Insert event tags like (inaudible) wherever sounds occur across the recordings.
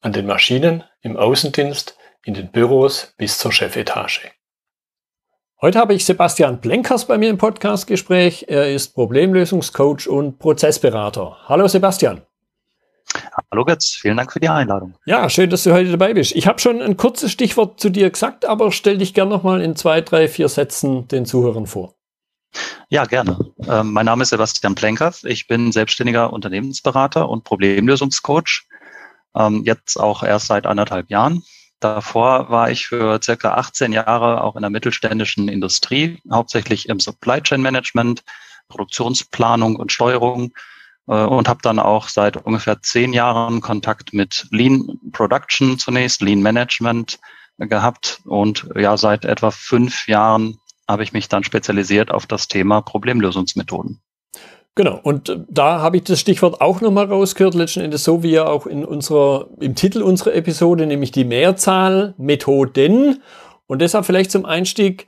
an den Maschinen, im Außendienst, in den Büros bis zur Chefetage. Heute habe ich Sebastian Blenkers bei mir im Podcastgespräch. Er ist Problemlösungscoach und Prozessberater. Hallo Sebastian. Hallo Götz, vielen Dank für die Einladung. Ja, schön, dass du heute dabei bist. Ich habe schon ein kurzes Stichwort zu dir gesagt, aber stell dich gerne nochmal in zwei, drei, vier Sätzen den Zuhörern vor. Ja, gerne. Ähm, mein Name ist Sebastian Plenkers. Ich bin selbstständiger Unternehmensberater und Problemlösungscoach ähm, jetzt auch erst seit anderthalb Jahren. Davor war ich für circa 18 Jahre auch in der mittelständischen Industrie, hauptsächlich im Supply Chain Management, Produktionsplanung und Steuerung äh, und habe dann auch seit ungefähr zehn Jahren Kontakt mit Lean Production zunächst, Lean Management gehabt und ja seit etwa fünf Jahren habe ich mich dann spezialisiert auf das Thema Problemlösungsmethoden. Genau, und äh, da habe ich das Stichwort auch nochmal rausgehört, letzten Endes so wie ja auch in unserer, im Titel unserer Episode, nämlich die Mehrzahl Methoden. Und deshalb vielleicht zum Einstieg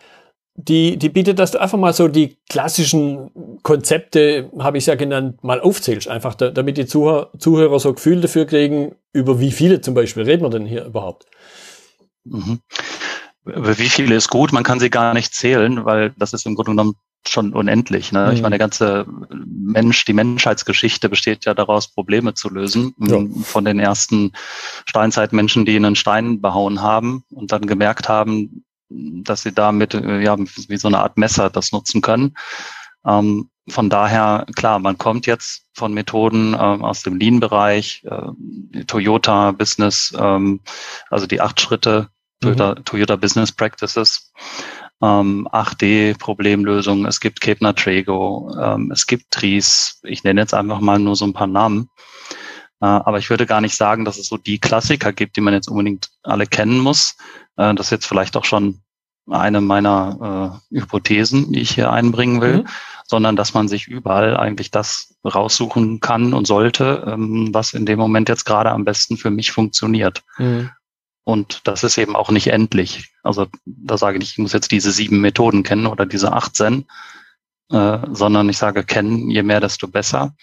die, die Bitte, dass du einfach mal so die klassischen Konzepte, habe ich es ja genannt, mal aufzählst, einfach da, damit die Zuhörer, Zuhörer so Gefühl dafür kriegen, über wie viele zum Beispiel reden wir denn hier überhaupt? Mhm. Wie viele ist gut, man kann sie gar nicht zählen, weil das ist im Grunde genommen schon unendlich. Ne? Mhm. Ich meine, der ganze Mensch, die Menschheitsgeschichte besteht ja daraus, Probleme zu lösen. Ja. Von den ersten Steinzeitmenschen, die einen Stein behauen haben und dann gemerkt haben, dass sie damit äh, ja wie so eine Art Messer das nutzen können. Ähm, von daher, klar, man kommt jetzt von Methoden ähm, aus dem Lean-Bereich, äh, Toyota Business, ähm, also die acht Schritte, mhm. Toyota, Toyota Business Practices ähm, 8D-Problemlösungen, es gibt Kepner Trago, ähm, es gibt Tries. Ich nenne jetzt einfach mal nur so ein paar Namen. Äh, aber ich würde gar nicht sagen, dass es so die Klassiker gibt, die man jetzt unbedingt alle kennen muss. Äh, das ist jetzt vielleicht auch schon eine meiner äh, Hypothesen, die ich hier einbringen will, mhm. sondern dass man sich überall eigentlich das raussuchen kann und sollte, ähm, was in dem Moment jetzt gerade am besten für mich funktioniert. Mhm. Und das ist eben auch nicht endlich. Also da sage ich, ich muss jetzt diese sieben Methoden kennen oder diese 18, äh, sondern ich sage, kennen, je mehr, desto besser.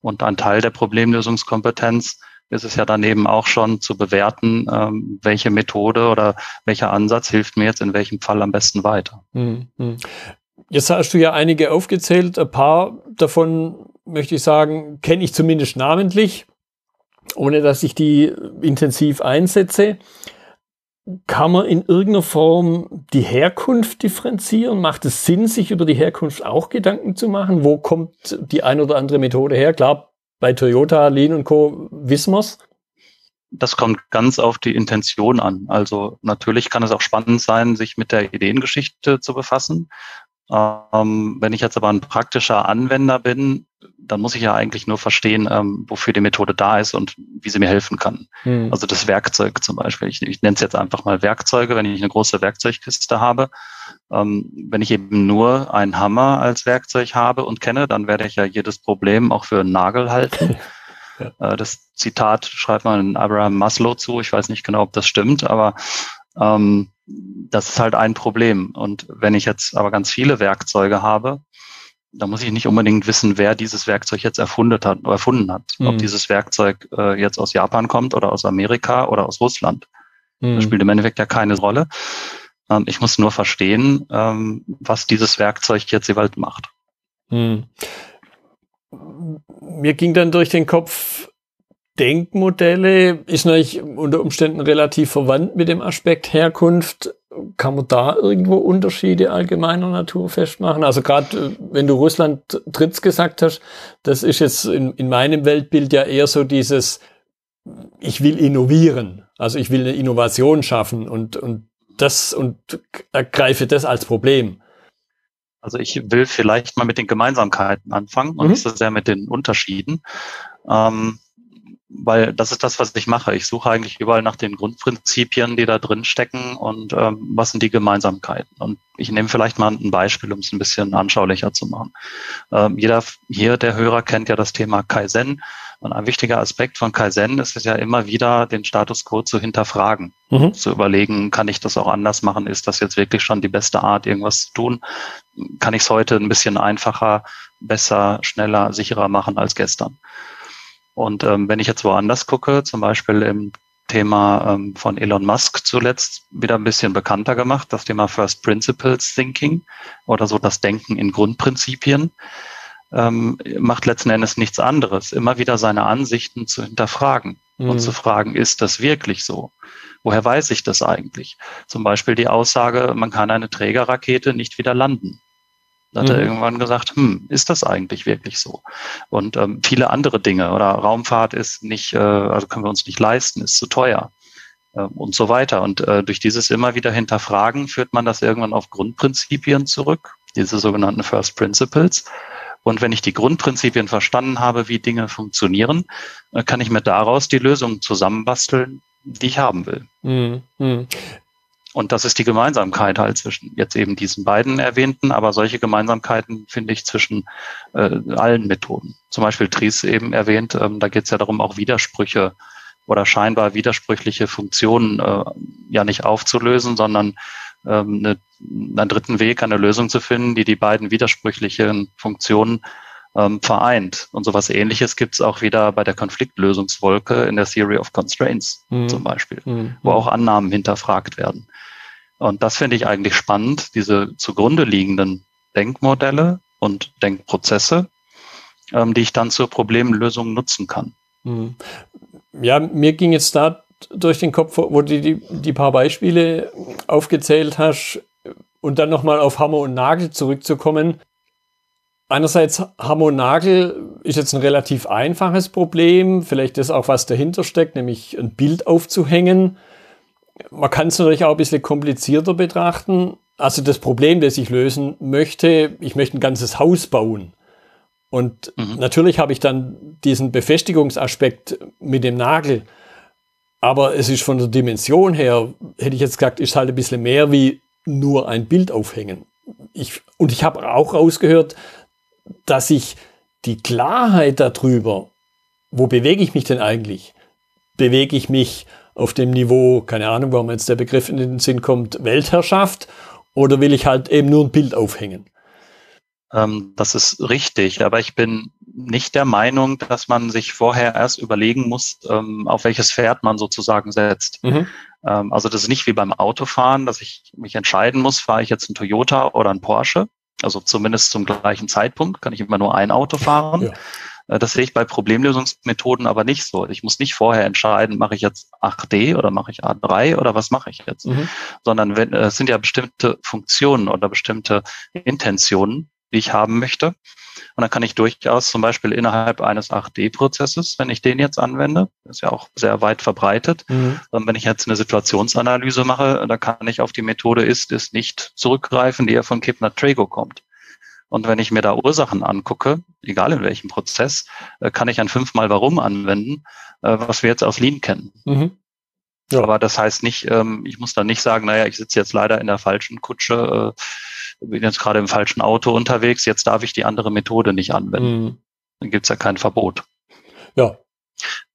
Und ein Teil der Problemlösungskompetenz ist es ja daneben auch schon zu bewerten, ähm, welche Methode oder welcher Ansatz hilft mir jetzt in welchem Fall am besten weiter. Mhm. Jetzt hast du ja einige aufgezählt. Ein paar davon möchte ich sagen, kenne ich zumindest namentlich ohne dass ich die intensiv einsetze. Kann man in irgendeiner Form die Herkunft differenzieren? Macht es Sinn, sich über die Herkunft auch Gedanken zu machen? Wo kommt die ein oder andere Methode her? Klar, bei Toyota, Lean und Co. wissen wir's. Das kommt ganz auf die Intention an. Also natürlich kann es auch spannend sein, sich mit der Ideengeschichte zu befassen. Ähm, wenn ich jetzt aber ein praktischer Anwender bin, dann muss ich ja eigentlich nur verstehen, ähm, wofür die Methode da ist und wie sie mir helfen kann. Hm. Also das Werkzeug zum Beispiel. Ich, ich nenne es jetzt einfach mal Werkzeuge, wenn ich eine große Werkzeugkiste habe. Ähm, wenn ich eben nur einen Hammer als Werkzeug habe und kenne, dann werde ich ja jedes Problem auch für einen Nagel halten. ja. (laughs) äh, das Zitat schreibt man Abraham Maslow zu. Ich weiß nicht genau, ob das stimmt, aber ähm, das ist halt ein Problem. Und wenn ich jetzt aber ganz viele Werkzeuge habe, da muss ich nicht unbedingt wissen, wer dieses Werkzeug jetzt erfunden hat, erfunden hat. Mhm. Ob dieses Werkzeug äh, jetzt aus Japan kommt oder aus Amerika oder aus Russland. Mhm. Das spielt im Endeffekt ja keine Rolle. Ähm, ich muss nur verstehen, ähm, was dieses Werkzeug jetzt jeweils macht. Mhm. Mir ging dann durch den Kopf, Denkmodelle ist natürlich unter Umständen relativ verwandt mit dem Aspekt Herkunft. Kann man da irgendwo Unterschiede allgemeiner Natur festmachen? Also gerade äh, wenn du Russland Tritts gesagt hast, das ist jetzt in, in meinem Weltbild ja eher so dieses, ich will innovieren. Also ich will eine Innovation schaffen und, und das und ergreife das als Problem. Also ich will vielleicht mal mit den Gemeinsamkeiten anfangen und mhm. das ist ja mit den Unterschieden. Ähm, weil das ist das, was ich mache. Ich suche eigentlich überall nach den Grundprinzipien, die da drin stecken und ähm, was sind die Gemeinsamkeiten. Und ich nehme vielleicht mal ein Beispiel, um es ein bisschen anschaulicher zu machen. Ähm, jeder hier, der Hörer, kennt ja das Thema Kaizen. Und ein wichtiger Aspekt von Kaizen ist es ja immer wieder, den Status quo zu hinterfragen, mhm. zu überlegen, kann ich das auch anders machen? Ist das jetzt wirklich schon die beste Art, irgendwas zu tun? Kann ich es heute ein bisschen einfacher, besser, schneller, sicherer machen als gestern? Und ähm, wenn ich jetzt woanders gucke, zum Beispiel im Thema ähm, von Elon Musk zuletzt wieder ein bisschen bekannter gemacht, das Thema First Principles Thinking oder so das Denken in Grundprinzipien, ähm, macht letzten Endes nichts anderes, immer wieder seine Ansichten zu hinterfragen mhm. und zu fragen, ist das wirklich so? Woher weiß ich das eigentlich? Zum Beispiel die Aussage, man kann eine Trägerrakete nicht wieder landen. Da hat mhm. er irgendwann gesagt, hm, ist das eigentlich wirklich so? Und ähm, viele andere Dinge oder Raumfahrt ist nicht, äh, also können wir uns nicht leisten, ist zu teuer äh, und so weiter. Und äh, durch dieses immer wieder hinterfragen führt man das irgendwann auf Grundprinzipien zurück, diese sogenannten First Principles. Und wenn ich die Grundprinzipien verstanden habe, wie Dinge funktionieren, äh, kann ich mir daraus die Lösungen zusammenbasteln, die ich haben will. Mhm. Und das ist die Gemeinsamkeit halt zwischen jetzt eben diesen beiden erwähnten, aber solche Gemeinsamkeiten finde ich zwischen äh, allen Methoden. Zum Beispiel Tries eben erwähnt, ähm, da geht es ja darum, auch Widersprüche oder scheinbar widersprüchliche Funktionen äh, ja nicht aufzulösen, sondern ähm, eine, einen dritten Weg, eine Lösung zu finden, die die beiden widersprüchlichen Funktionen ähm, vereint. Und sowas ähnliches gibt es auch wieder bei der Konfliktlösungswolke in der Theory of Constraints mhm. zum Beispiel, mhm. wo auch Annahmen hinterfragt werden. Und das finde ich eigentlich spannend, diese zugrunde liegenden Denkmodelle und Denkprozesse, ähm, die ich dann zur Problemlösung nutzen kann. Mhm. Ja, mir ging jetzt da durch den Kopf, wo du die, die paar Beispiele aufgezählt hast und dann nochmal auf Hammer und Nagel zurückzukommen. Einerseits Hammer und Nagel ist jetzt ein relativ einfaches Problem, vielleicht ist auch was dahinter steckt, nämlich ein Bild aufzuhängen man kann es natürlich auch ein bisschen komplizierter betrachten. Also das Problem, das ich lösen möchte, ich möchte ein ganzes Haus bauen. Und mhm. natürlich habe ich dann diesen Befestigungsaspekt mit dem Nagel. Aber es ist von der Dimension her, hätte ich jetzt gesagt, ist halt ein bisschen mehr wie nur ein Bild aufhängen. Ich, und ich habe auch rausgehört, dass ich die Klarheit darüber, wo bewege ich mich denn eigentlich? Bewege ich mich auf dem Niveau, keine Ahnung, warum jetzt der Begriff in den Sinn kommt, Weltherrschaft? Oder will ich halt eben nur ein Bild aufhängen? Ähm, das ist richtig, aber ich bin nicht der Meinung, dass man sich vorher erst überlegen muss, ähm, auf welches Pferd man sozusagen setzt. Mhm. Ähm, also das ist nicht wie beim Autofahren, dass ich mich entscheiden muss, fahre ich jetzt ein Toyota oder ein Porsche. Also zumindest zum gleichen Zeitpunkt kann ich immer nur ein Auto fahren. Ja. Äh, das sehe ich bei Problemlösungsmethoden aber nicht so. Ich muss nicht vorher entscheiden, mache ich jetzt 8D oder mache ich A3 oder was mache ich jetzt, mhm. sondern wenn, äh, es sind ja bestimmte Funktionen oder bestimmte Intentionen, die ich haben möchte. Und dann kann ich durchaus zum Beispiel innerhalb eines 8D-Prozesses, wenn ich den jetzt anwende, ist ja auch sehr weit verbreitet, mhm. wenn ich jetzt eine Situationsanalyse mache, dann kann ich auf die Methode ist, ist nicht zurückgreifen, die ja von Kipner-Trago kommt. Und wenn ich mir da Ursachen angucke, egal in welchem Prozess, äh, kann ich ein fünfmal Warum anwenden, äh, was wir jetzt aus Lean kennen. Mhm. Ja. Aber das heißt nicht, ähm, ich muss dann nicht sagen, naja, ich sitze jetzt leider in der falschen Kutsche, äh, bin jetzt gerade im falschen Auto unterwegs, jetzt darf ich die andere Methode nicht anwenden. Mhm. Dann gibt's ja kein Verbot. Ja.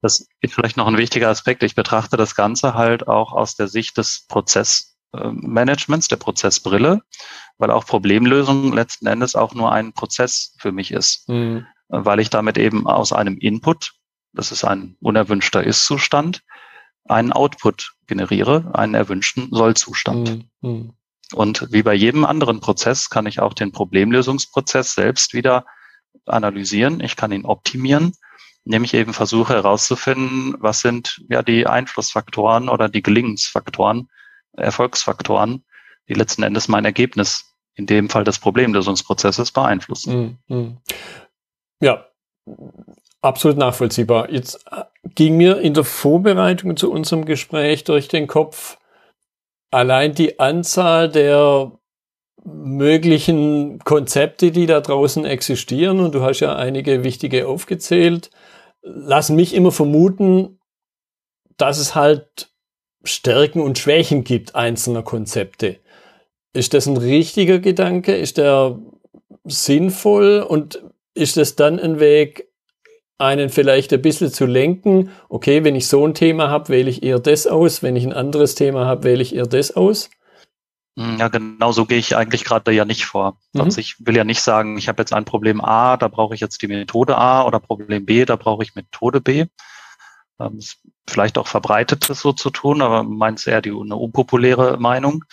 Das ist vielleicht noch ein wichtiger Aspekt. Ich betrachte das Ganze halt auch aus der Sicht des Prozessmanagements, der Prozessbrille weil auch Problemlösung letzten Endes auch nur ein Prozess für mich ist, mhm. weil ich damit eben aus einem Input, das ist ein unerwünschter Ist-Zustand, einen Output generiere, einen erwünschten Soll-Zustand. Mhm. Mhm. Und wie bei jedem anderen Prozess kann ich auch den Problemlösungsprozess selbst wieder analysieren. Ich kann ihn optimieren, indem ich eben versuche herauszufinden, was sind ja die Einflussfaktoren oder die Gelingensfaktoren, Erfolgsfaktoren, die letzten Endes mein Ergebnis in dem Fall des Problemlösungsprozesses beeinflussen. Mm, mm. Ja, absolut nachvollziehbar. Jetzt äh, ging mir in der Vorbereitung zu unserem Gespräch durch den Kopf allein die Anzahl der möglichen Konzepte, die da draußen existieren, und du hast ja einige wichtige aufgezählt, lassen mich immer vermuten, dass es halt Stärken und Schwächen gibt einzelner Konzepte. Ist das ein richtiger Gedanke? Ist der sinnvoll? Und ist es dann ein Weg, einen vielleicht ein bisschen zu lenken? Okay, wenn ich so ein Thema habe, wähle ich eher das aus. Wenn ich ein anderes Thema habe, wähle ich eher das aus. Hm, ja, genau so gehe ich eigentlich gerade ja nicht vor. Mhm. Also ich will ja nicht sagen, ich habe jetzt ein Problem A, da brauche ich jetzt die Methode A oder Problem B, da brauche ich Methode B. Ähm, ist vielleicht auch verbreitet, das so zu tun, aber meint eher die eine unpopuläre Meinung,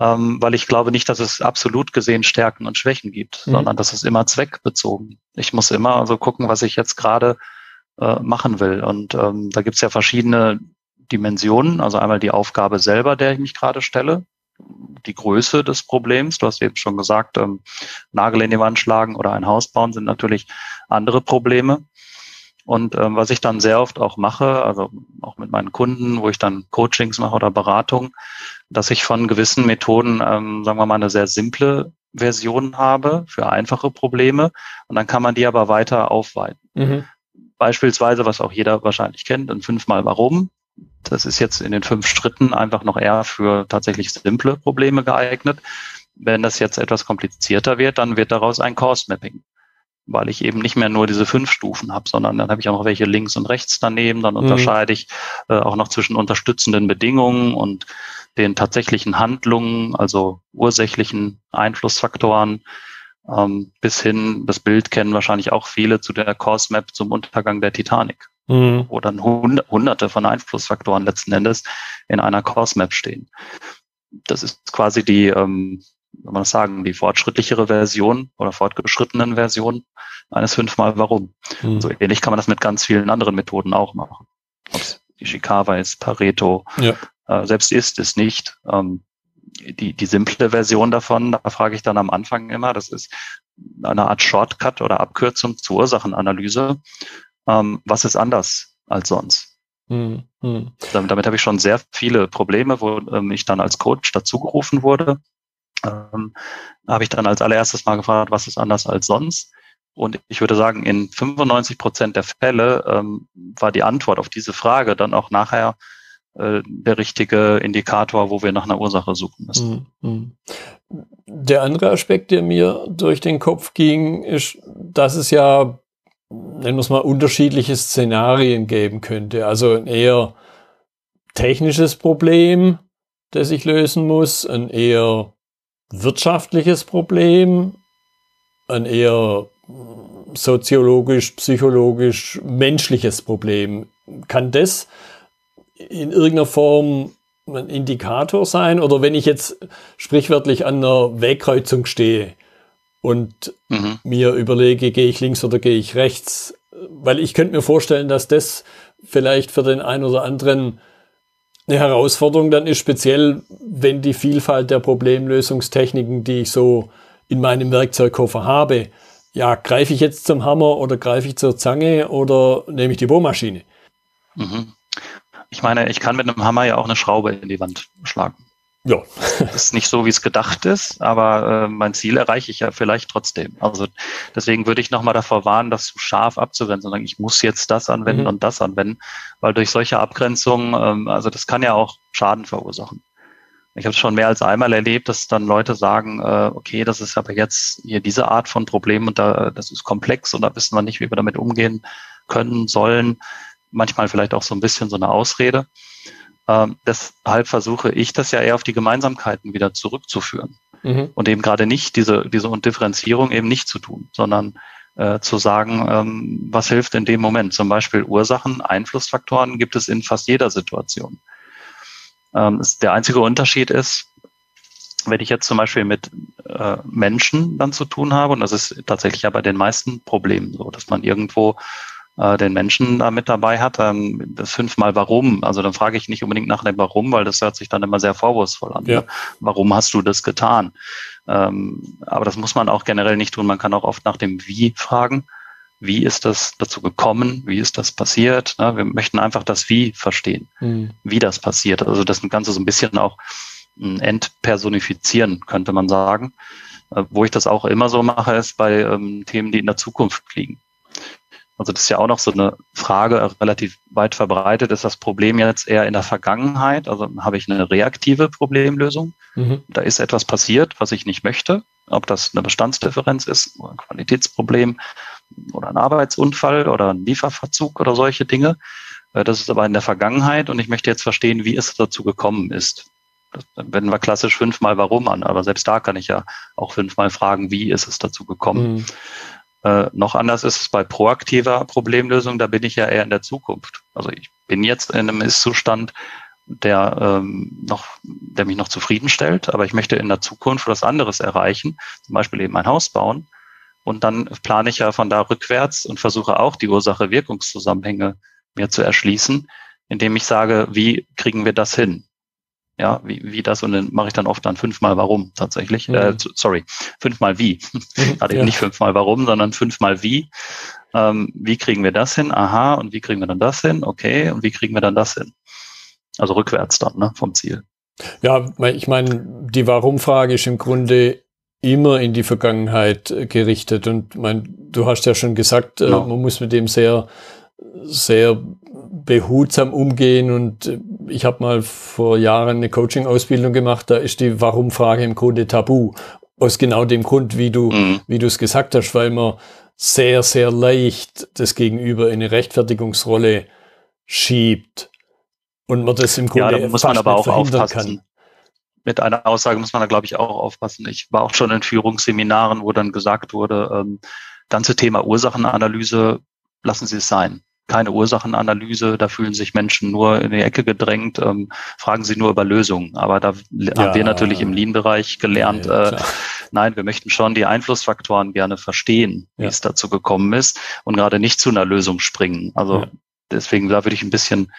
ähm, weil ich glaube nicht, dass es absolut gesehen Stärken und Schwächen gibt, mhm. sondern das ist immer zweckbezogen. Ich muss immer also gucken, was ich jetzt gerade äh, machen will. Und ähm, da gibt es ja verschiedene Dimensionen, also einmal die Aufgabe selber, der ich mich gerade stelle, die Größe des Problems. Du hast eben schon gesagt, ähm, Nagel in die Wand schlagen oder ein Haus bauen sind natürlich andere Probleme. Und ähm, was ich dann sehr oft auch mache, also auch mit meinen Kunden, wo ich dann Coachings mache oder Beratung, dass ich von gewissen Methoden, ähm, sagen wir mal, eine sehr simple Version habe für einfache Probleme. Und dann kann man die aber weiter aufweiten. Mhm. Beispielsweise, was auch jeder wahrscheinlich kennt, ein fünfmal Warum. Das ist jetzt in den fünf Schritten einfach noch eher für tatsächlich simple Probleme geeignet. Wenn das jetzt etwas komplizierter wird, dann wird daraus ein Course Mapping weil ich eben nicht mehr nur diese fünf Stufen habe, sondern dann habe ich auch noch welche links und rechts daneben. Dann mhm. unterscheide ich äh, auch noch zwischen unterstützenden Bedingungen und den tatsächlichen Handlungen, also ursächlichen Einflussfaktoren, ähm, bis hin, das Bild kennen wahrscheinlich auch viele zu der Course Map zum Untergang der Titanic, mhm. wo dann hunderte von Einflussfaktoren letzten Endes in einer Course Map stehen. Das ist quasi die ähm, soll man das sagen, die fortschrittlichere Version oder fortgeschrittenen Version eines fünfmal Warum. Mhm. So ähnlich kann man das mit ganz vielen anderen Methoden auch machen. Ob es Ishikawa ist, Pareto, ja. Äh, selbst ist es nicht. Ähm, die, die simple Version davon, da frage ich dann am Anfang immer, das ist eine Art Shortcut oder Abkürzung zur Ursachenanalyse. Ähm, was ist anders als sonst? Mhm. Damit, damit habe ich schon sehr viele Probleme, wo ähm, ich dann als Coach dazugerufen wurde ähm, habe ich dann als allererstes mal gefragt, was ist anders als sonst? Und ich würde sagen, in 95 Prozent der Fälle ähm, war die Antwort auf diese Frage dann auch nachher der richtige Indikator, wo wir nach einer Ursache suchen müssen. Mhm. Der andere Aspekt, der mir durch den Kopf ging, ist, dass es ja, nennen wir es mal, unterschiedliche Szenarien geben könnte. Also ein eher technisches Problem, das ich lösen muss, ein eher wirtschaftliches Problem, ein eher soziologisch, psychologisch, menschliches Problem. Kann das in irgendeiner Form ein Indikator sein? Oder wenn ich jetzt sprichwörtlich an einer Wegkreuzung stehe und mhm. mir überlege, gehe ich links oder gehe ich rechts? Weil ich könnte mir vorstellen, dass das vielleicht für den einen oder anderen eine Herausforderung dann ist, speziell wenn die Vielfalt der Problemlösungstechniken, die ich so in meinem Werkzeugkoffer habe, ja, greife ich jetzt zum Hammer oder greife ich zur Zange oder nehme ich die Bohrmaschine? Mhm. Ich meine, ich kann mit einem Hammer ja auch eine Schraube in die Wand schlagen. Ja. (laughs) ist nicht so, wie es gedacht ist, aber äh, mein Ziel erreiche ich ja vielleicht trotzdem. Also deswegen würde ich nochmal davor warnen, das zu scharf abzugrenzen und sagen, ich muss jetzt das anwenden mhm. und das anwenden, weil durch solche Abgrenzungen, ähm, also das kann ja auch Schaden verursachen. Ich habe es schon mehr als einmal erlebt, dass dann Leute sagen, äh, okay, das ist aber jetzt hier diese Art von Problem und da, das ist komplex und da wissen wir nicht, wie wir damit umgehen können, sollen. Manchmal vielleicht auch so ein bisschen so eine Ausrede. Ähm, deshalb versuche ich das ja eher auf die Gemeinsamkeiten wieder zurückzuführen mhm. und eben gerade nicht diese, diese Differenzierung eben nicht zu tun, sondern äh, zu sagen, ähm, was hilft in dem Moment. Zum Beispiel Ursachen, Einflussfaktoren gibt es in fast jeder Situation. Ähm, der einzige Unterschied ist, wenn ich jetzt zum Beispiel mit äh, Menschen dann zu tun habe, und das ist tatsächlich ja bei den meisten Problemen so, dass man irgendwo äh, den Menschen da mit dabei hat. Ähm, fünfmal warum. Also dann frage ich nicht unbedingt nach dem Warum, weil das hört sich dann immer sehr vorwurfsvoll an. Ja. Ne? Warum hast du das getan? Ähm, aber das muss man auch generell nicht tun. Man kann auch oft nach dem Wie fragen. Wie ist das dazu gekommen? Wie ist das passiert? Ne? Wir möchten einfach das Wie verstehen, mhm. wie das passiert. Also das Ganze so ein bisschen auch hm, entpersonifizieren, könnte man sagen. Äh, wo ich das auch immer so mache, ist bei ähm, Themen, die in der Zukunft liegen Also das ist ja auch noch so eine Frage, relativ weit verbreitet. Ist das Problem jetzt eher in der Vergangenheit? Also habe ich eine reaktive Problemlösung? Mhm. Da ist etwas passiert, was ich nicht möchte. Ob das eine Bestandsdifferenz ist, oder ein Qualitätsproblem oder ein Arbeitsunfall oder ein Lieferverzug oder solche Dinge. Äh, das ist aber in der Vergangenheit und ich möchte jetzt verstehen, wie es dazu gekommen ist. Dann wenden wir klassisch fünfmal warum an, aber selbst da kann ich ja auch fünfmal fragen, wie ist es dazu gekommen. Mhm. Äh, noch anders ist es bei proaktiver Problemlösung, da bin ich ja eher in der Zukunft. Also ich bin jetzt in einem Ist-Zustand, der ähm, noch, der mich noch zufriedenstellt, aber ich möchte in der Zukunft was anderes erreichen, zum Beispiel eben ein Haus bauen. Und dann plane ich ja von da rückwärts und versuche auch die Ursache-Wirkungszusammenhänge mir zu erschließen, indem ich sage, wie kriegen wir das hin? Ja, wie, wie das und dann mache ich dann oft dann fünfmal warum tatsächlich. Mhm. Äh, sorry, fünfmal wie. (laughs) also ja. nicht fünfmal warum, sondern fünfmal wie. Ähm, wie kriegen wir das hin? Aha, und wie kriegen wir dann das hin? Okay, und wie kriegen wir dann das hin? Also rückwärts dann, ne, vom Ziel. Ja, ich meine, die Warum-Frage ist im Grunde immer in die Vergangenheit äh, gerichtet. Und mein, du hast ja schon gesagt, äh, genau. man muss mit dem sehr, sehr behutsam umgehen und ich habe mal vor Jahren eine Coaching-Ausbildung gemacht, da ist die Warum-Frage im Grunde tabu. Aus genau dem Grund, wie du, mhm. wie du es gesagt hast, weil man sehr, sehr leicht das Gegenüber in eine Rechtfertigungsrolle schiebt und man das im Grunde ja, da muss man aber auch aufpassen. Kann. Mit einer Aussage muss man da, glaube ich, auch aufpassen. Ich war auch schon in Führungsseminaren, wo dann gesagt wurde, ähm, ganze Thema Ursachenanalyse, lassen Sie es sein keine Ursachenanalyse, da fühlen sich Menschen nur in die Ecke gedrängt, ähm, fragen sie nur über Lösungen. Aber da ja. haben wir natürlich im Lean-Bereich gelernt, ja, äh, nein, wir möchten schon die Einflussfaktoren gerne verstehen, wie es dazu gekommen ist und gerade nicht zu einer Lösung springen. Also deswegen, da würde ich ein bisschen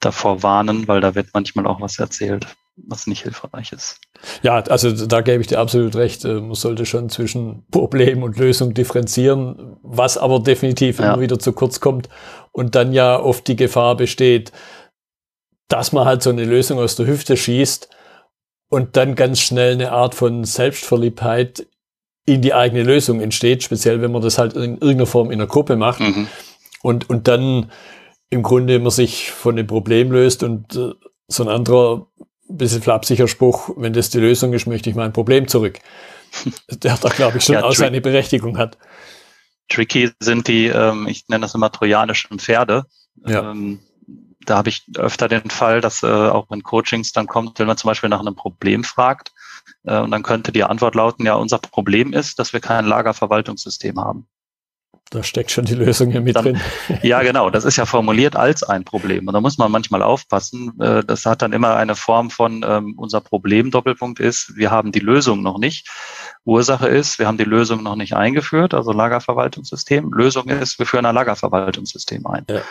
davor warnen, weil da wird manchmal auch was erzählt was nicht hilfreich ist. Ja, also da gebe ich dir absolut recht. Äh, man sollte schon zwischen Problem und Lösung differenzieren, was aber definitiv ja. immer wieder zu kurz kommt und dann ja oft die Gefahr besteht, dass man halt so eine Lösung aus der Hüfte schießt und dann ganz schnell eine Art von Selbstverliebtheit in die eigene Lösung entsteht, speziell wenn man das halt in irgendeiner Form in einer Gruppe macht mhm. und, und dann im Grunde man sich von dem Problem löst und äh, so ein anderer bisschen flapsiger Spruch, wenn das die Lösung ist, möchte ich mein Problem zurück. (laughs) Der da, glaube ich, schon ja, auch seine Berechtigung hat. Tricky sind die, ähm, ich nenne das immer trojanischen Pferde. Ja. Ähm, da habe ich öfter den Fall, dass äh, auch in Coachings dann kommt, wenn man zum Beispiel nach einem Problem fragt, äh, und dann könnte die Antwort lauten, ja, unser Problem ist, dass wir kein Lagerverwaltungssystem haben. Da steckt schon die Lösung hier mit dann, drin. (laughs) Ja, genau. Das ist ja formuliert als ein Problem. Und da muss man manchmal aufpassen. Äh, das hat dann immer eine Form von, ähm, unser Problem, Doppelpunkt ist, wir haben die Lösung noch nicht. Ursache ist, wir haben die Lösung noch nicht eingeführt, also Lagerverwaltungssystem. Lösung ist, wir führen ein Lagerverwaltungssystem ein. Ja.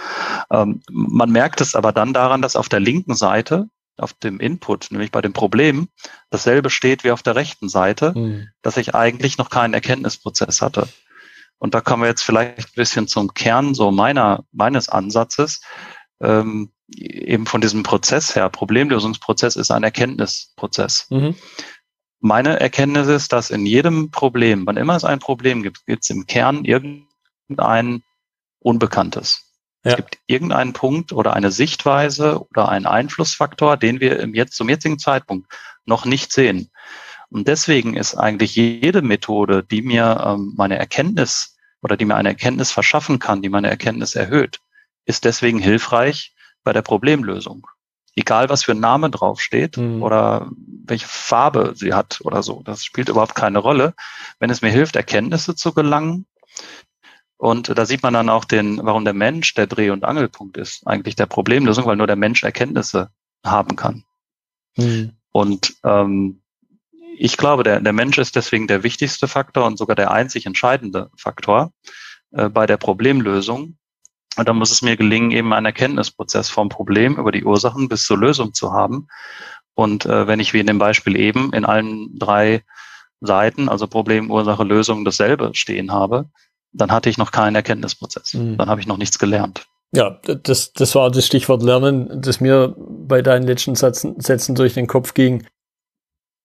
Ähm, man merkt es aber dann daran, dass auf der linken Seite auf dem Input, nämlich bei dem Problem, dasselbe steht wie auf der rechten Seite, mhm. dass ich eigentlich noch keinen Erkenntnisprozess hatte. Und da kommen wir jetzt vielleicht ein bisschen zum Kern so meiner, meines Ansatzes. Ähm, eben von diesem Prozess her. Problemlösungsprozess ist ein Erkenntnisprozess. Mhm. Meine Erkenntnis ist, dass in jedem Problem, wann immer es ein Problem gibt, gibt es im Kern irgendein Unbekanntes. Ja. Es gibt irgendeinen Punkt oder eine Sichtweise oder einen Einflussfaktor, den wir im jetzt, zum jetzigen Zeitpunkt noch nicht sehen. Und deswegen ist eigentlich jede Methode, die mir ähm, meine Erkenntnis oder die mir eine Erkenntnis verschaffen kann, die meine Erkenntnis erhöht, ist deswegen hilfreich bei der Problemlösung. Egal, was für ein Name draufsteht mhm. oder welche Farbe sie hat oder so, das spielt überhaupt keine Rolle. Wenn es mir hilft, Erkenntnisse zu gelangen, und da sieht man dann auch den, warum der Mensch der Dreh- und Angelpunkt ist, eigentlich der Problemlösung, weil nur der Mensch Erkenntnisse haben kann. Mhm. Und ähm, ich glaube, der, der Mensch ist deswegen der wichtigste Faktor und sogar der einzig entscheidende Faktor äh, bei der Problemlösung. Und da muss es mir gelingen, eben einen Erkenntnisprozess vom Problem über die Ursachen bis zur Lösung zu haben. Und äh, wenn ich wie in dem Beispiel eben in allen drei Seiten, also Problem, Ursache, Lösung, dasselbe stehen habe, dann hatte ich noch keinen Erkenntnisprozess. Mhm. Dann habe ich noch nichts gelernt. Ja, das, das war das Stichwort Lernen, das mir bei deinen letzten Sätzen, Sätzen durch den Kopf ging.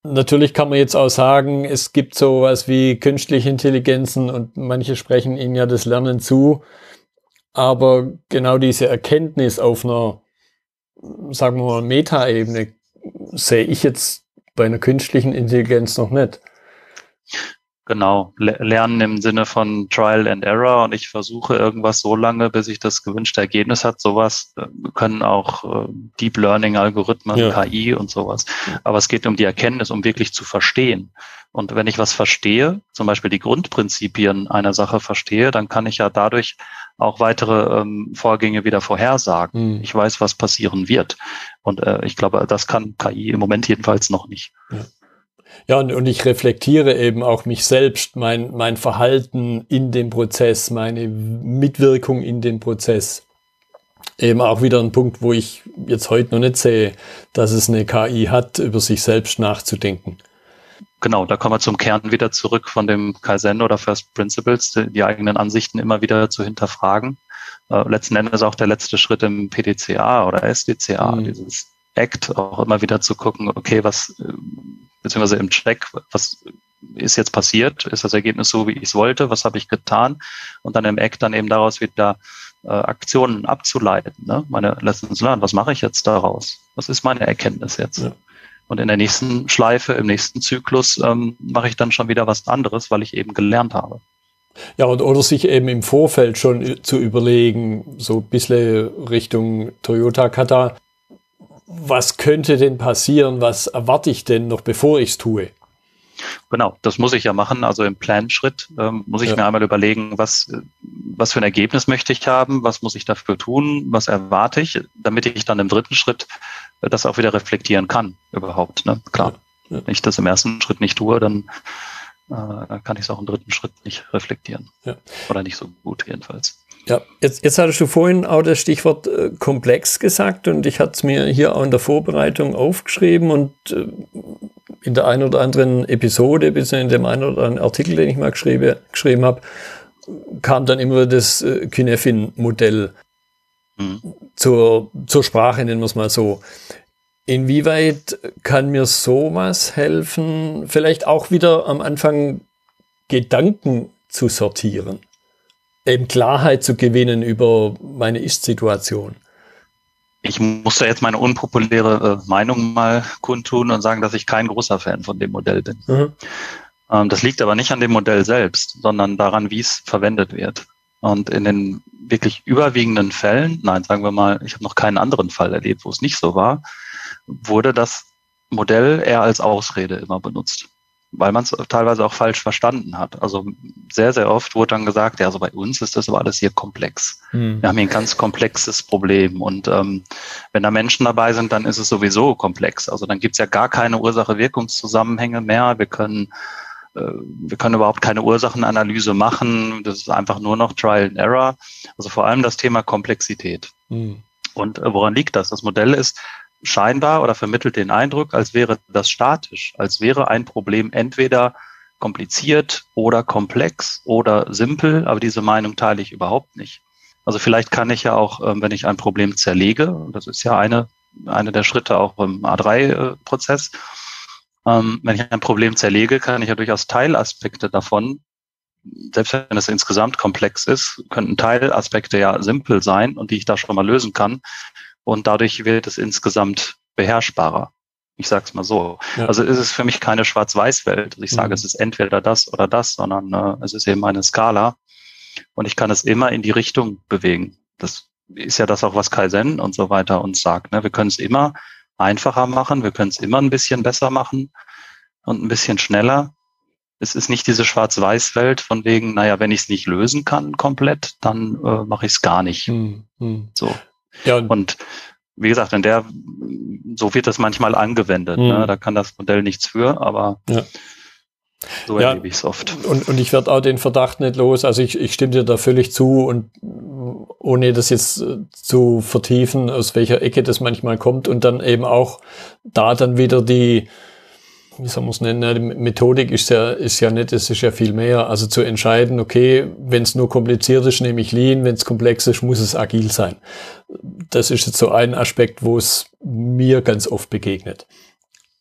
Natürlich kann man jetzt auch sagen, es gibt sowas wie künstliche Intelligenzen und manche sprechen ihnen ja das Lernen zu. Aber genau diese Erkenntnis auf einer, sagen wir mal, Metaebene sehe ich jetzt bei einer künstlichen Intelligenz noch nicht. Genau, lernen im Sinne von Trial and Error und ich versuche irgendwas so lange, bis ich das gewünschte Ergebnis hat. Sowas äh, können auch äh, Deep Learning Algorithmen, ja. KI und sowas. Aber es geht um die Erkenntnis, um wirklich zu verstehen. Und wenn ich was verstehe, zum Beispiel die Grundprinzipien einer Sache verstehe, dann kann ich ja dadurch auch weitere ähm, Vorgänge wieder vorhersagen. Mhm. Ich weiß, was passieren wird. Und äh, ich glaube, das kann KI im Moment jedenfalls noch nicht. Ja. Ja, und, und ich reflektiere eben auch mich selbst, mein, mein Verhalten in dem Prozess, meine Mitwirkung in dem Prozess. Eben auch wieder ein Punkt, wo ich jetzt heute noch nicht sehe, dass es eine KI hat, über sich selbst nachzudenken. Genau, da kommen wir zum Kern wieder zurück von dem Kaizen oder First Principles, die, die eigenen Ansichten immer wieder zu hinterfragen. Äh, letzten Endes auch der letzte Schritt im PDCA oder SDCA, mhm. dieses Act, auch immer wieder zu gucken, okay, was äh, beziehungsweise im Check, was ist jetzt passiert? Ist das Ergebnis so, wie ich es wollte? Was habe ich getan? Und dann im Eck dann eben daraus wieder äh, Aktionen abzuleiten. Ne? Meine Lessons learned, was mache ich jetzt daraus? Was ist meine Erkenntnis jetzt? Ja. Und in der nächsten Schleife, im nächsten Zyklus ähm, mache ich dann schon wieder was anderes, weil ich eben gelernt habe. Ja, und, oder sich eben im Vorfeld schon zu überlegen, so ein bisschen Richtung Toyota Kata, was könnte denn passieren, was erwarte ich denn noch, bevor ich es tue? Genau, das muss ich ja machen. Also im Planschritt ähm, muss ich ja. mir einmal überlegen, was, was für ein Ergebnis möchte ich haben, was muss ich dafür tun, was erwarte ich, damit ich dann im dritten Schritt äh, das auch wieder reflektieren kann überhaupt. Ne? Klar, ja. Ja. wenn ich das im ersten Schritt nicht tue, dann äh, kann ich es auch im dritten Schritt nicht reflektieren. Oder nicht so gut jedenfalls. Ja, jetzt, jetzt hattest du vorhin auch das Stichwort äh, komplex gesagt und ich hatte es mir hier auch in der Vorbereitung aufgeschrieben und äh, in der einen oder anderen Episode, bis in dem einen oder anderen Artikel, den ich mal geschrieben, geschrieben habe, kam dann immer das äh, Kinefin-Modell mhm. zur, zur Sprache, nennen wir es mal so. Inwieweit kann mir sowas helfen, vielleicht auch wieder am Anfang Gedanken zu sortieren? Eben Klarheit zu gewinnen über meine Ist-Situation. Ich muss da jetzt meine unpopuläre äh, Meinung mal kundtun und sagen, dass ich kein großer Fan von dem Modell bin. Mhm. Ähm, das liegt aber nicht an dem Modell selbst, sondern daran, wie es verwendet wird. Und in den wirklich überwiegenden Fällen, nein, sagen wir mal, ich habe noch keinen anderen Fall erlebt, wo es nicht so war, wurde das Modell eher als Ausrede immer benutzt weil man es teilweise auch falsch verstanden hat. Also sehr, sehr oft wurde dann gesagt, ja, also bei uns ist das aber alles hier komplex. Hm. Wir haben hier ein ganz komplexes Problem. Und ähm, wenn da Menschen dabei sind, dann ist es sowieso komplex. Also dann gibt es ja gar keine Ursache-Wirkungszusammenhänge mehr. Wir können äh, wir können überhaupt keine Ursachenanalyse machen. Das ist einfach nur noch Trial and Error. Also vor allem das Thema Komplexität. Hm. Und äh, woran liegt das? Das Modell ist scheinbar oder vermittelt den Eindruck, als wäre das statisch, als wäre ein Problem entweder kompliziert oder komplex oder simpel, aber diese Meinung teile ich überhaupt nicht. Also vielleicht kann ich ja auch, ähm, wenn ich ein Problem zerlege, und das ist ja eine, eine der Schritte auch im A3-Prozess, ähm, wenn ich ein Problem zerlege, kann ich ja durchaus Teilaspekte davon, selbst wenn es insgesamt komplex ist, könnten Teilaspekte ja simpel sein und die ich da schon mal lösen kann, und dadurch wird es insgesamt beherrschbarer. Ich sage es mal so. Ja. Also ist es für mich keine Schwarz-Weiß-Welt. Ich sage, mhm. es ist entweder das oder das, sondern äh, es ist eben eine Skala und ich kann es immer in die Richtung bewegen. Das ist ja das auch, was Kaizen und so weiter uns sagt. Ne? Wir können es immer einfacher machen, wir können es immer ein bisschen besser machen und ein bisschen schneller. Es ist nicht diese Schwarz-Weiß-Welt von wegen, naja, wenn ich es nicht lösen kann komplett, dann äh, mache ich es gar nicht. Mhm. So. Ja. Und wie gesagt, in der, so wird das manchmal angewendet. Mhm. Ne? Da kann das Modell nichts für, aber ja. so ja, erlebe ich es oft. Und, und ich werde auch den Verdacht nicht los. Also ich, ich stimme dir da völlig zu und ohne das jetzt äh, zu vertiefen, aus welcher Ecke das manchmal kommt und dann eben auch da dann wieder die, wie soll man es nennen, die Methodik ist ja, ist ja nicht, es ist ja viel mehr. Also zu entscheiden, okay, wenn es nur kompliziert ist, nehme ich Lean, wenn es komplex ist, muss es agil sein. Das ist jetzt so ein Aspekt, wo es mir ganz oft begegnet.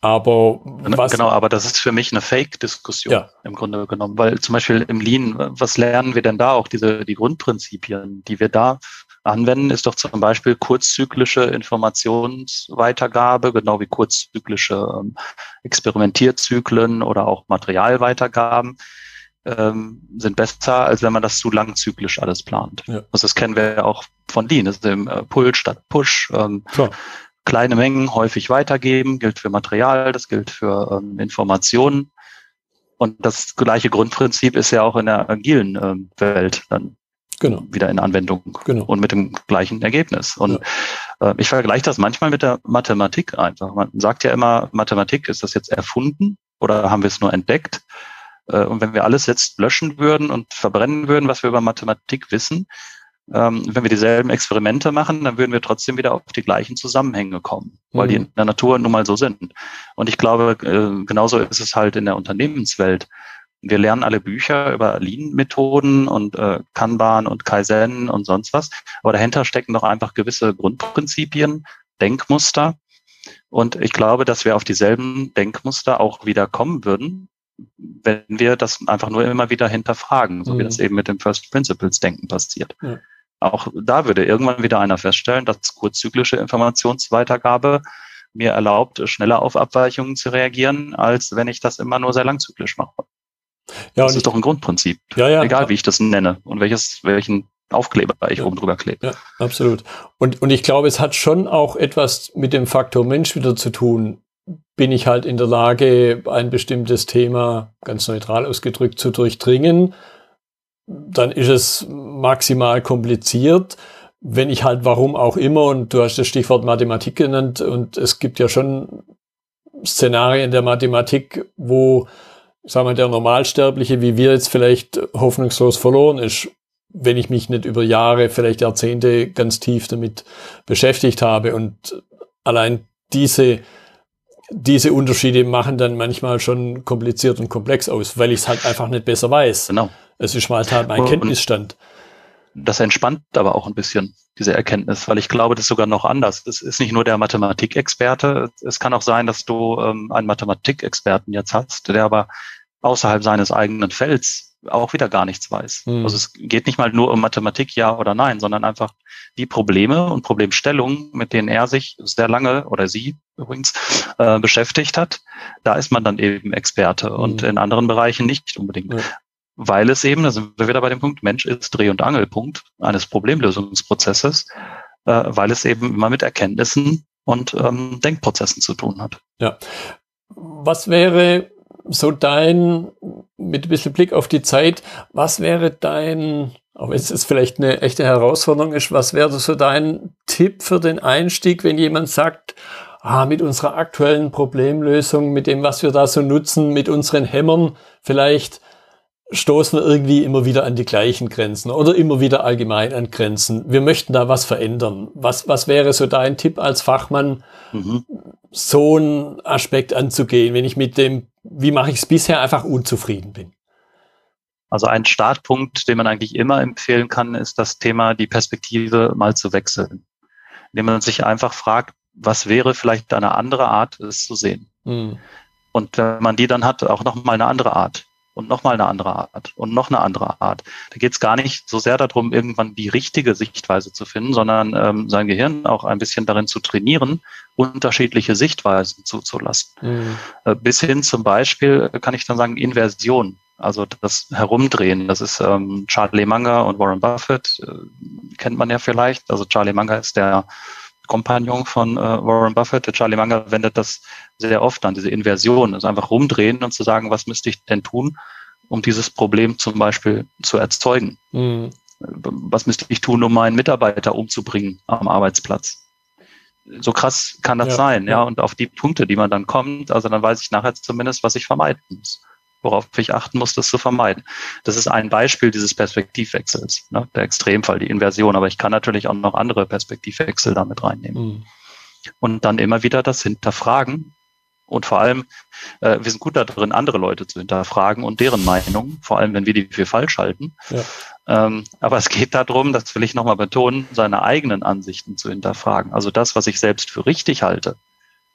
Aber was genau, aber das ist für mich eine Fake-Diskussion ja. im Grunde genommen, weil zum Beispiel im Lean, was lernen wir denn da auch diese die Grundprinzipien, die wir da anwenden, ist doch zum Beispiel kurzzyklische Informationsweitergabe, genau wie kurzzyklische ähm, Experimentierzyklen oder auch Materialweitergaben ähm, sind besser, als wenn man das zu langzyklisch alles plant. Ja. Also das kennen wir ja auch von Lean, das ist im äh, Pull statt Push. Ähm, kleine Mengen häufig weitergeben, gilt für Material, das gilt für ähm, Informationen. Und das gleiche Grundprinzip ist ja auch in der agilen ähm, Welt dann genau. wieder in Anwendung genau. und mit dem gleichen Ergebnis. Und ja. äh, ich vergleiche das manchmal mit der Mathematik einfach. Man sagt ja immer, Mathematik, ist das jetzt erfunden oder haben wir es nur entdeckt? Äh, und wenn wir alles jetzt löschen würden und verbrennen würden, was wir über Mathematik wissen, ähm, wenn wir dieselben Experimente machen, dann würden wir trotzdem wieder auf die gleichen Zusammenhänge kommen, weil mhm. die in der Natur nun mal so sind. Und ich glaube, äh, genauso ist es halt in der Unternehmenswelt. Wir lernen alle Bücher über Lean-Methoden und äh, Kanban und Kaizen und sonst was, aber dahinter stecken doch einfach gewisse Grundprinzipien, Denkmuster. Und ich glaube, dass wir auf dieselben Denkmuster auch wieder kommen würden, wenn wir das einfach nur immer wieder hinterfragen, so mhm. wie das eben mit dem First Principles Denken passiert. Ja. Auch da würde irgendwann wieder einer feststellen, dass kurzzyklische Informationsweitergabe mir erlaubt, schneller auf Abweichungen zu reagieren, als wenn ich das immer nur sehr langzyklisch mache. Ja, das ist doch ein Grundprinzip. Ja, ja. Egal, wie ich das nenne und welches, welchen Aufkleber ich ja. oben drüber klebe. Ja, absolut. Und, und ich glaube, es hat schon auch etwas mit dem Faktor Mensch wieder zu tun bin ich halt in der Lage, ein bestimmtes Thema ganz neutral ausgedrückt zu durchdringen, dann ist es maximal kompliziert. Wenn ich halt warum auch immer, und du hast das Stichwort Mathematik genannt, und es gibt ja schon Szenarien der Mathematik, wo, sagen wir, der Normalsterbliche, wie wir jetzt vielleicht hoffnungslos verloren ist, wenn ich mich nicht über Jahre, vielleicht Jahrzehnte ganz tief damit beschäftigt habe. Und allein diese diese Unterschiede machen dann manchmal schon kompliziert und komplex aus, weil ich es halt einfach nicht besser weiß. Genau. Es ist mal halt mein und Kenntnisstand. Das entspannt aber auch ein bisschen, diese Erkenntnis, weil ich glaube, das ist sogar noch anders. Es ist nicht nur der Mathematikexperte. Es kann auch sein, dass du ähm, einen Mathematikexperten jetzt hast, der aber außerhalb seines eigenen Felds auch wieder gar nichts weiß. Mhm. Also es geht nicht mal nur um Mathematik, ja oder nein, sondern einfach die Probleme und Problemstellungen, mit denen er sich sehr lange oder sie übrigens äh, beschäftigt hat. Da ist man dann eben Experte mhm. und in anderen Bereichen nicht unbedingt. Ja. Weil es eben, da sind wir wieder bei dem Punkt, Mensch ist Dreh- und Angelpunkt eines Problemlösungsprozesses, äh, weil es eben immer mit Erkenntnissen und ähm, Denkprozessen zu tun hat. Ja. Was wäre so dein, mit ein bisschen Blick auf die Zeit, was wäre dein, auch wenn es vielleicht eine echte Herausforderung ist, was wäre so dein Tipp für den Einstieg, wenn jemand sagt, ah, mit unserer aktuellen Problemlösung, mit dem, was wir da so nutzen, mit unseren Hämmern, vielleicht stoßen wir irgendwie immer wieder an die gleichen Grenzen oder immer wieder allgemein an Grenzen. Wir möchten da was verändern. Was, was wäre so dein Tipp als Fachmann, mhm. So einen Aspekt anzugehen, wenn ich mit dem wie mache ich es bisher, einfach unzufrieden bin. Also ein Startpunkt, den man eigentlich immer empfehlen kann, ist das Thema, die Perspektive mal zu wechseln. Indem man sich einfach fragt, was wäre vielleicht eine andere Art, es zu sehen. Mhm. Und wenn man die dann hat, auch nochmal eine andere Art und nochmal eine andere Art und noch eine andere Art. Da geht es gar nicht so sehr darum, irgendwann die richtige Sichtweise zu finden, sondern ähm, sein Gehirn auch ein bisschen darin zu trainieren, unterschiedliche Sichtweisen zuzulassen. Mhm. Äh, bis hin zum Beispiel kann ich dann sagen, Inversion. Also das Herumdrehen, das ist ähm, Charlie Munger und Warren Buffett, äh, kennt man ja vielleicht. Also Charlie Munger ist der Kompagnon von äh, Warren Buffett. Der Charlie Munger wendet das sehr oft an, diese Inversion, also einfach rumdrehen und zu sagen, was müsste ich denn tun, um dieses Problem zum Beispiel zu erzeugen? Mhm. Was müsste ich tun, um meinen Mitarbeiter umzubringen am Arbeitsplatz? So krass kann das ja, sein, ja. ja. Und auf die Punkte, die man dann kommt, also dann weiß ich nachher zumindest, was ich vermeiden muss worauf ich achten muss, das zu vermeiden. Das ist ein Beispiel dieses Perspektivwechsels, ne? der Extremfall, die Inversion. Aber ich kann natürlich auch noch andere Perspektivwechsel damit reinnehmen. Mhm. Und dann immer wieder das Hinterfragen. Und vor allem, äh, wir sind gut darin, andere Leute zu hinterfragen und deren Meinung, vor allem wenn wir die für falsch halten. Ja. Ähm, aber es geht darum, das will ich nochmal betonen, seine eigenen Ansichten zu hinterfragen. Also das, was ich selbst für richtig halte,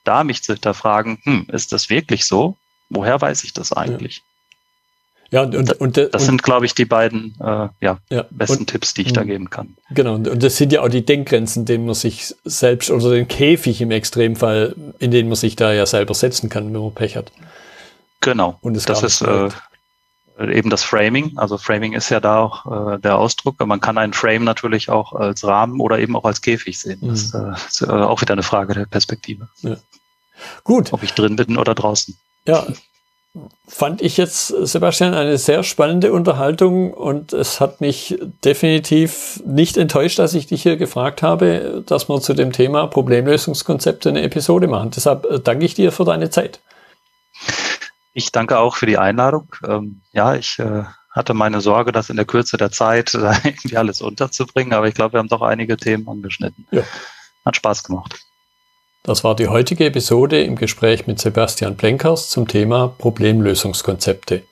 da mich zu hinterfragen, hm, ist das wirklich so? Woher weiß ich das eigentlich? Ja, und, und, und das und, sind, glaube ich, die beiden äh, ja, ja, besten Tipps, die ich da geben kann. Genau, und das sind ja auch die Denkgrenzen, denen man sich selbst oder den Käfig im Extremfall, in den man sich da ja selber setzen kann, wenn man Pech hat. Genau. Und das ist äh, eben das Framing. Also Framing ist ja da auch äh, der Ausdruck. Man kann einen Frame natürlich auch als Rahmen oder eben auch als Käfig sehen. Das mhm. äh, ist äh, auch wieder eine Frage der Perspektive. Ja. Gut. Ob ich drin bin oder draußen. Ja, fand ich jetzt, Sebastian, eine sehr spannende Unterhaltung und es hat mich definitiv nicht enttäuscht, dass ich dich hier gefragt habe, dass wir zu dem Thema Problemlösungskonzepte eine Episode machen. Deshalb äh, danke ich dir für deine Zeit. Ich danke auch für die Einladung. Ähm, ja, ich äh, hatte meine Sorge, das in der Kürze der Zeit (laughs) irgendwie alles unterzubringen, aber ich glaube, wir haben doch einige Themen angeschnitten. Ja. Hat Spaß gemacht. Das war die heutige Episode im Gespräch mit Sebastian Blenkers zum Thema Problemlösungskonzepte.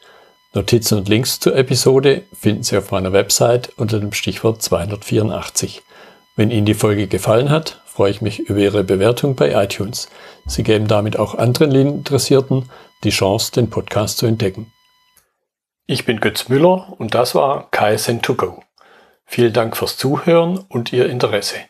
Notizen und Links zur Episode finden Sie auf meiner Website unter dem Stichwort 284. Wenn Ihnen die Folge gefallen hat, freue ich mich über Ihre Bewertung bei iTunes. Sie geben damit auch anderen Interessierten die Chance, den Podcast zu entdecken. Ich bin Götz Müller und das war KSN2Go. Vielen Dank fürs Zuhören und Ihr Interesse.